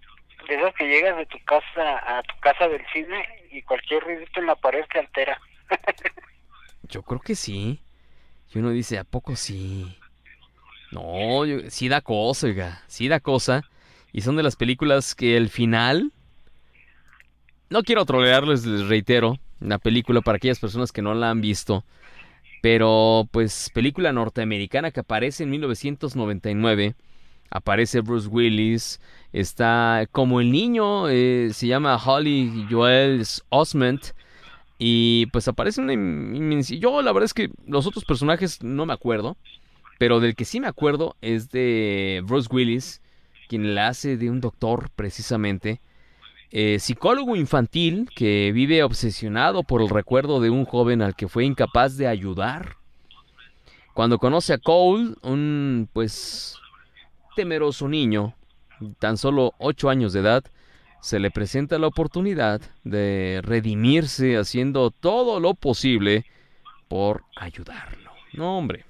De esas que llegas de tu casa a tu casa del cine y cualquier ruidito en la pared te altera. Yo creo que sí. Y uno dice, ¿a poco sí? No, yo- sí da cosa, oiga, sí da cosa. Y son de las películas que el final... No quiero trolearles, les reitero, la película para aquellas personas que no la han visto. Pero, pues, película norteamericana que aparece en 1999. Aparece Bruce Willis. Está como el niño, eh, se llama Holly Joel Osment. Y pues aparece una Yo la verdad es que los otros personajes no me acuerdo. Pero del que sí me acuerdo es de Bruce Willis, quien la hace de un doctor precisamente. Eh, psicólogo infantil que vive obsesionado por el recuerdo de un joven al que fue incapaz de ayudar. Cuando conoce a Cole, un pues temeroso niño, tan solo 8 años de edad, se le presenta la oportunidad de redimirse haciendo todo lo posible por ayudarlo. No, hombre.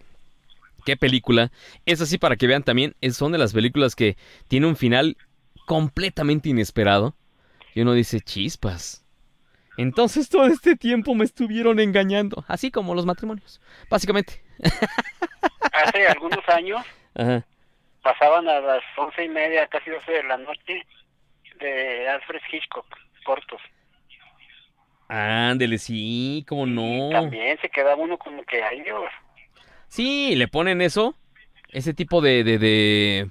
Qué película. Es así para que vean también, son de las películas que tiene un final completamente inesperado. Y uno dice, chispas. Entonces todo este tiempo me estuvieron engañando. Así como los matrimonios. Básicamente. Hace algunos años Ajá. pasaban a las once y media, casi doce de la noche, de Alfred Hitchcock, cortos. Ándele, sí, cómo no. También se quedaba uno como que, Dios. Sí, le ponen eso. Ese tipo de, de, de...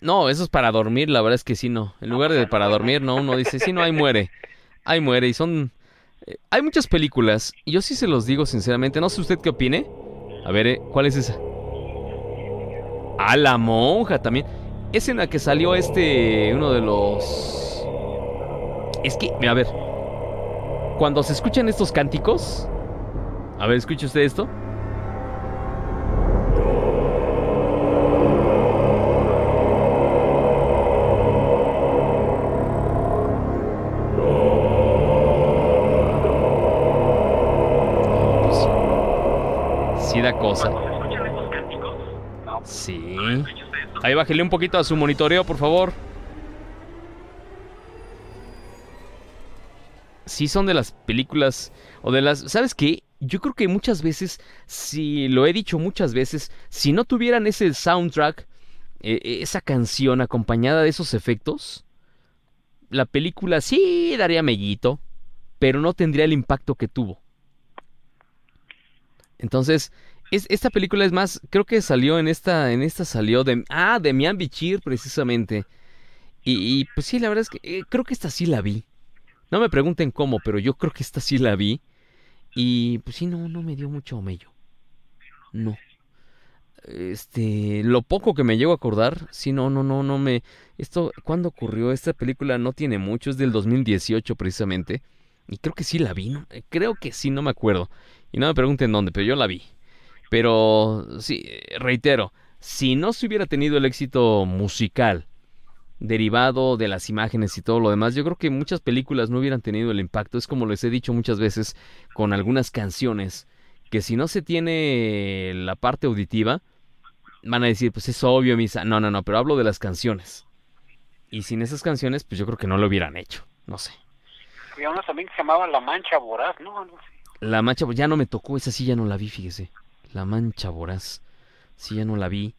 No, eso es para dormir, la verdad es que sí, no. En lugar de para dormir, no, uno dice, sí, no, ahí muere. Ahí muere. Y son... eh, Hay muchas películas, y yo sí se los digo sinceramente, no sé usted qué opine. A ver, eh, ¿cuál es esa? Ah, la monja también. Es en la que salió este, uno de los... Es que, a ver. Cuando se escuchan estos cánticos... A ver, escuche usted esto. Ahí bájele un poquito a su monitoreo, por favor. Sí son de las películas o de las... ¿Sabes qué? Yo creo que muchas veces, si lo he dicho muchas veces, si no tuvieran ese soundtrack, eh, esa canción acompañada de esos efectos, la película sí daría mellito, pero no tendría el impacto que tuvo. Entonces, es, esta película es más, creo que salió en esta, en esta salió de, ah, de Mian Bichir precisamente. Y, pues sí, la verdad es que eh, creo que esta sí la vi. No me pregunten cómo, pero yo creo que esta sí la vi. Y pues sí, no, no me dio mucho mello. No. Este, lo poco que me llego a acordar, sí, no, no, no, no me... Esto, ¿cuándo ocurrió? Esta película no tiene mucho, es del 2018 precisamente. Y creo que sí la vi, ¿no? Eh, Creo que sí, no me acuerdo. Y no me pregunten dónde, pero yo la vi. Pero sí, reitero, si no se hubiera tenido el éxito musical derivado de las imágenes y todo lo demás, yo creo que muchas películas no hubieran tenido el impacto. Es como les he dicho muchas veces con algunas canciones, que si no se tiene la parte auditiva, van a decir, pues es obvio, misa. No, no, no, pero hablo de las canciones. Y sin esas canciones, pues yo creo que no lo hubieran hecho. No sé. Había una también que se llamaba La Mancha Voraz, ¿no? Algo así. La mancha, ya no me tocó, esa sí ya no la vi, fíjese. La mancha voraz. Sí, ya no la vi.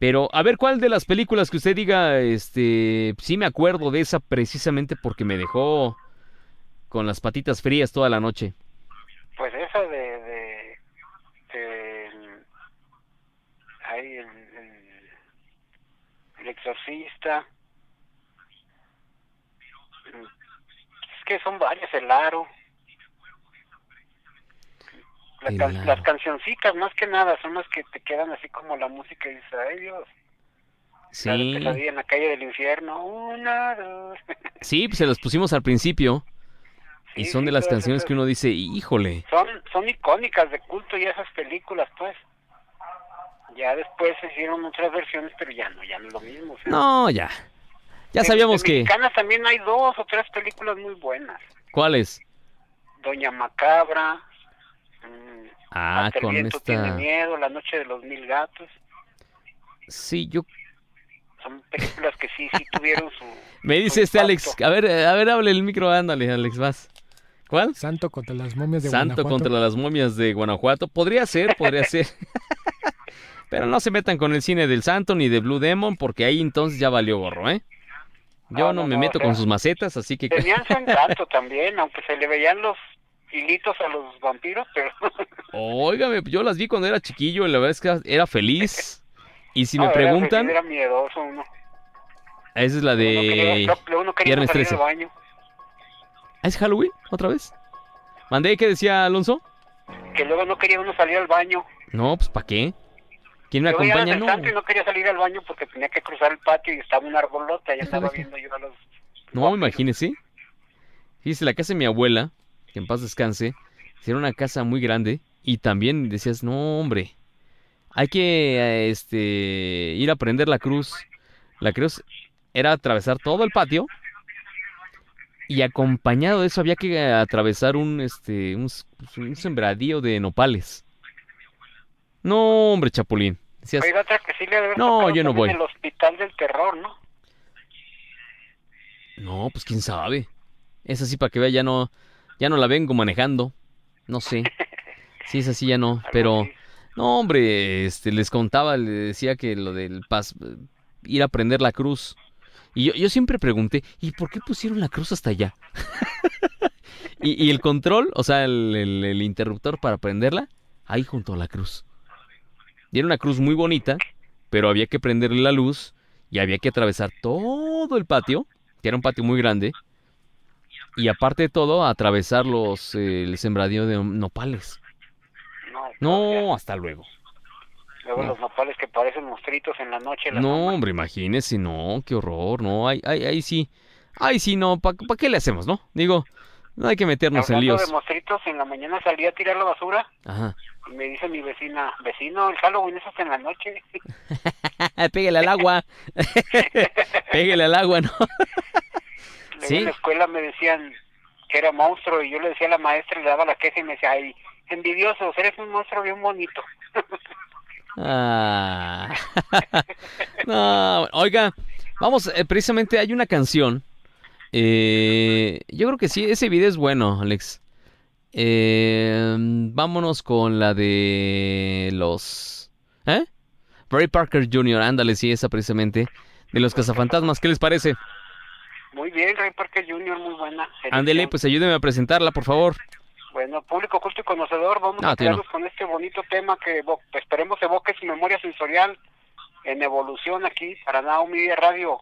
Pero, a ver, ¿cuál de las películas que usted diga, este, sí me acuerdo de esa precisamente porque me dejó con las patitas frías toda la noche? Pues esa de... de, de ay, el, el, el exorcista. Es que son varias, el aro. La can- las cancioncitas, más que nada, son las que te quedan así como la música y dices, ay Dios, la de Sí, pesadilla en la calle del infierno, una, dos. sí, pues se las pusimos al principio. Y son sí, de las canciones que uno dice, híjole. Son, son icónicas de culto y esas películas, pues. Ya después se hicieron otras versiones, pero ya no, ya no es lo mismo. o sea. No, ya. Ya De- sabíamos de que... mexicanas también hay dos o tres películas muy buenas. ¿Cuáles? Doña Macabra. Mm, Ah, Hasta el con tiene esta... miedo, La noche de los mil gatos. Sí, yo Son películas que sí, sí tuvieron su... Me dice su este Alex, a ver, eh, a ver, hable el micro, ándale, Alex, vas. ¿Cuál? Santo contra las momias de Santo Guanajuato. contra las momias de Guanajuato. Podría ser, podría ser. Pero no se metan con el cine del Santo ni de Blue Demon, porque ahí entonces ya valió gorro, ¿eh? Yo No, no, no, me no, meto o sea, con sus macetas, así que... Tenían su encanto también, aunque se le veían los hilitos a los vampiros, pero... Óigame, yo las vi cuando era chiquillo y la verdad es que era feliz. Y si No, me era- preguntan, Era miedoso uno. esa es la Uno quería, de... uno quería Viernes salir 13. al baño. ¿Es Halloween? ¿Otra vez? ¿Mandé qué decía Alonso? Que luego no quería uno salir al baño. No, pues ¿para qué? ¿Quién me Yo acompaña? No. y no quería salir al baño porque tenía que cruzar el patio y estaba un arbolote. Andaba Déjale. viendo yo a los... No, imagínese. Fíjese, la casa de mi abuela, que en paz descanse, era una casa muy grande y también decías, no, hombre, hay que eh, este, ir a prender la cruz. La cruz era atravesar todo el patio Y acompañado de eso había que atravesar un, este, un, s- un sembradío de nopales. No, hombre, Chapulín. Decías, que sí le debe No, yo no voy. el hospital del terror, ¿no? no, pues quién sabe. Esa sí, para que vea, ya no, ya no la vengo manejando. No sé. Sí, esa sí ya no, pero... así. No, hombre, este, les contaba, le decía que lo del pas, ir a prender la cruz. Y yo, yo siempre pregunté, ¿y por qué pusieron la cruz hasta allá? y, y el control, o sea, el, el- el interruptor para prenderla, ahí junto a la cruz. Y era una cruz muy bonita, pero había que prenderle la luz y había que atravesar todo el patio, que era un patio muy grande, y aparte de todo, atravesar los, eh, el sembradío de nopales. No, No, hasta luego. Luego no. los nopales que parecen monstruitos en la noche. en la No, hombre, imagínese, no, qué horror, no, ahí, ahí, ahí sí, ahí sí, no, ¿para qué le hacemos, no? Digo, no hay que meternos en Hablando líos. de monstruitos, en la mañana salí a tirar la basura Ajá. y me dice mi vecina, vecino, el Halloween es hasta en la noche. Pégale al agua. Pégale al agua, ¿no? Luego Sí. En la escuela me decían que era monstruo y yo le decía a la maestra, le daba la queja y me decía, ay, envidiosos, eres un monstruo bien bonito. Ah. No, oiga, vamos, eh, precisamente hay una canción. eh, yo creo que sí, ese video es bueno, Alex. Eh, vámonos con la de los... ¿Eh? Ray Parker Jr., ándale, sí, esa precisamente. De los cazafantasmas, ¿qué les parece? Muy bien, Ray Parker Jr., muy buena. Ándele, pues ayúdeme a presentarla, por favor. Bueno, público culto y conocedor, vamos No, a no. quedarnos con este bonito tema que esperemos evoque su memoria sensorial en evolución aquí para Media Radio,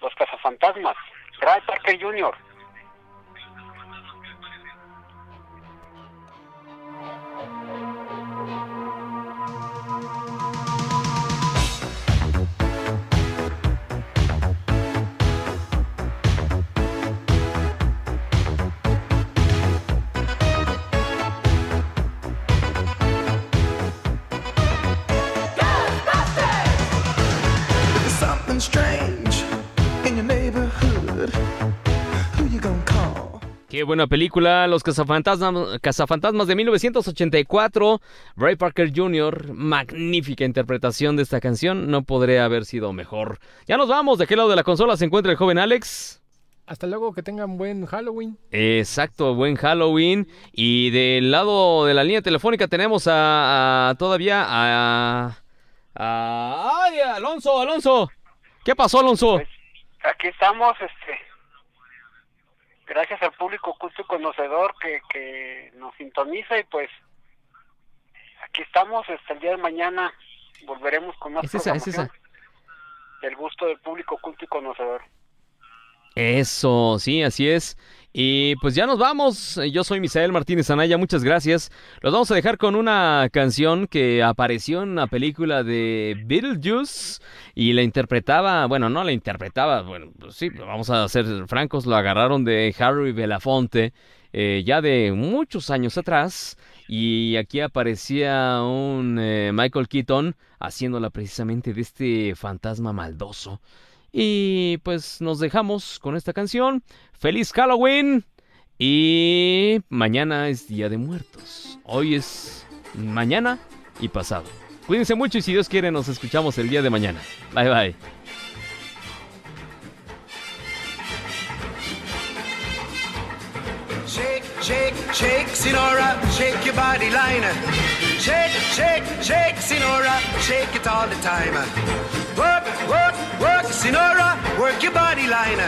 Los Cazafantasmas, Ray Parker Jr. something strange in your neighborhood. Who you gonna call? Qué buena película, Los Cazafantasmas, Cazafantasmas de 1984. Ray Parker Jr., magnífica interpretación de esta canción, no podría haber sido mejor. Ya nos vamos, ¿de qué lado de la consola se encuentra el joven Alex? Hasta luego, que tengan buen Halloween. Exacto, buen Halloween. Y del lado de la línea telefónica tenemos a, a- todavía a, a- ¡Ay, Alonso, Alonso! ¿Qué pasó, Alonso? Pues, aquí estamos, este, gracias al público culto y conocedor que, que nos sintoniza y pues aquí estamos hasta el día de mañana volveremos con más Es esa, es esa. programación del gusto del público culto y conocedor. Eso, sí, así es. Y pues ya nos vamos. Yo soy Misael Martínez Anaya, muchas gracias. Los vamos a dejar con una canción que apareció en una película de Beetlejuice y la interpretaba, bueno, no la interpretaba, bueno, pues sí, vamos a ser francos, lo agarraron de Harry Belafonte eh, ya de muchos años atrás. Y aquí aparecía un eh, Michael Keaton haciéndola precisamente de este fantasma maldoso. Y pues nos dejamos con esta canción. ¡Feliz Halloween! Y mañana es Día de Muertos. Hoy es mañana y pasado. Cuídense mucho y si Dios quiere nos escuchamos el día de mañana. Bye bye. Shake, shake, shake, Sinora, shake your body line. Shake, shake, shake, Sinora, shake it all the time. Work, work, work, Sinora, work your body line.